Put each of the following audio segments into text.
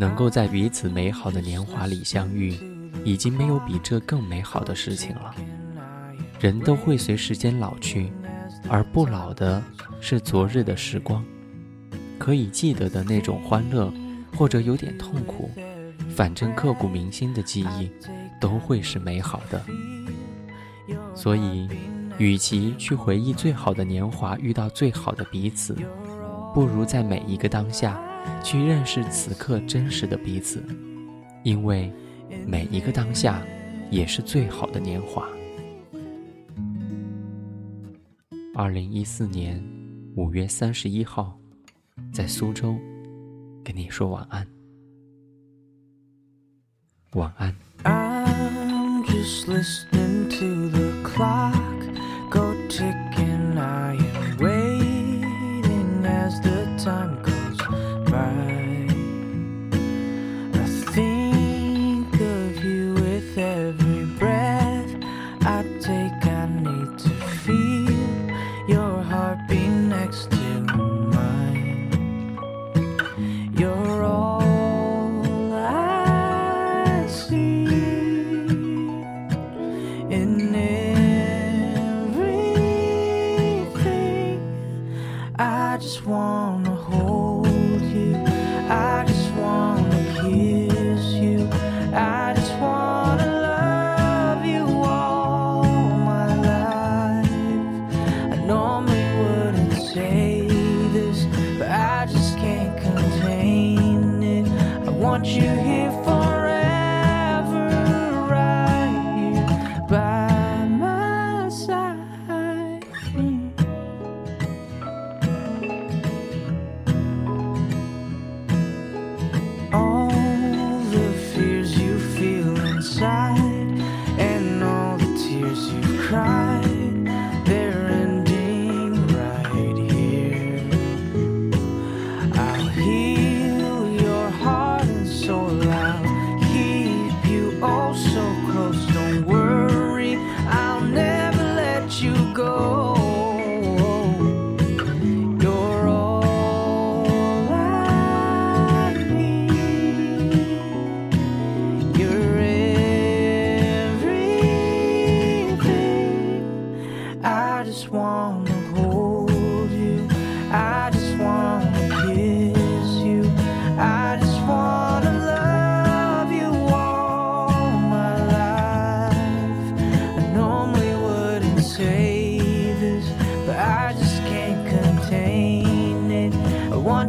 能够在彼此美好的年华里相遇，已经没有比这更美好的事情了。人都会随时间老去，而不老的是昨日的时光，可以记得的那种欢乐，或者有点痛苦，反正刻骨铭心的记忆，都会是美好的。所以，与其去回忆最好的年华遇到最好的彼此，不如在每一个当下，去认识此刻真实的彼此，因为每一个当下，也是最好的年华。二零一四年五月三十一号，在苏州，跟你说晚安。晚安。I'm just listening to the clock I just wanna hold you. I just wanna kiss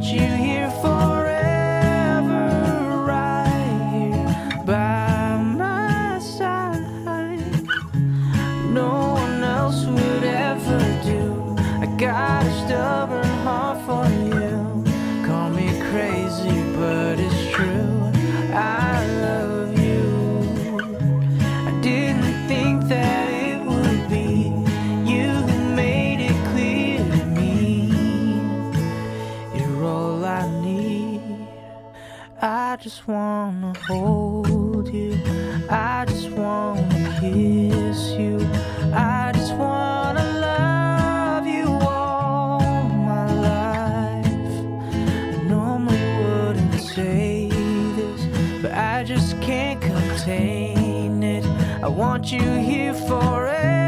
you I just wanna hold you. I just wanna kiss you. I just wanna love you all my life. I normally wouldn't say this, but I just can't contain it. I want you here forever.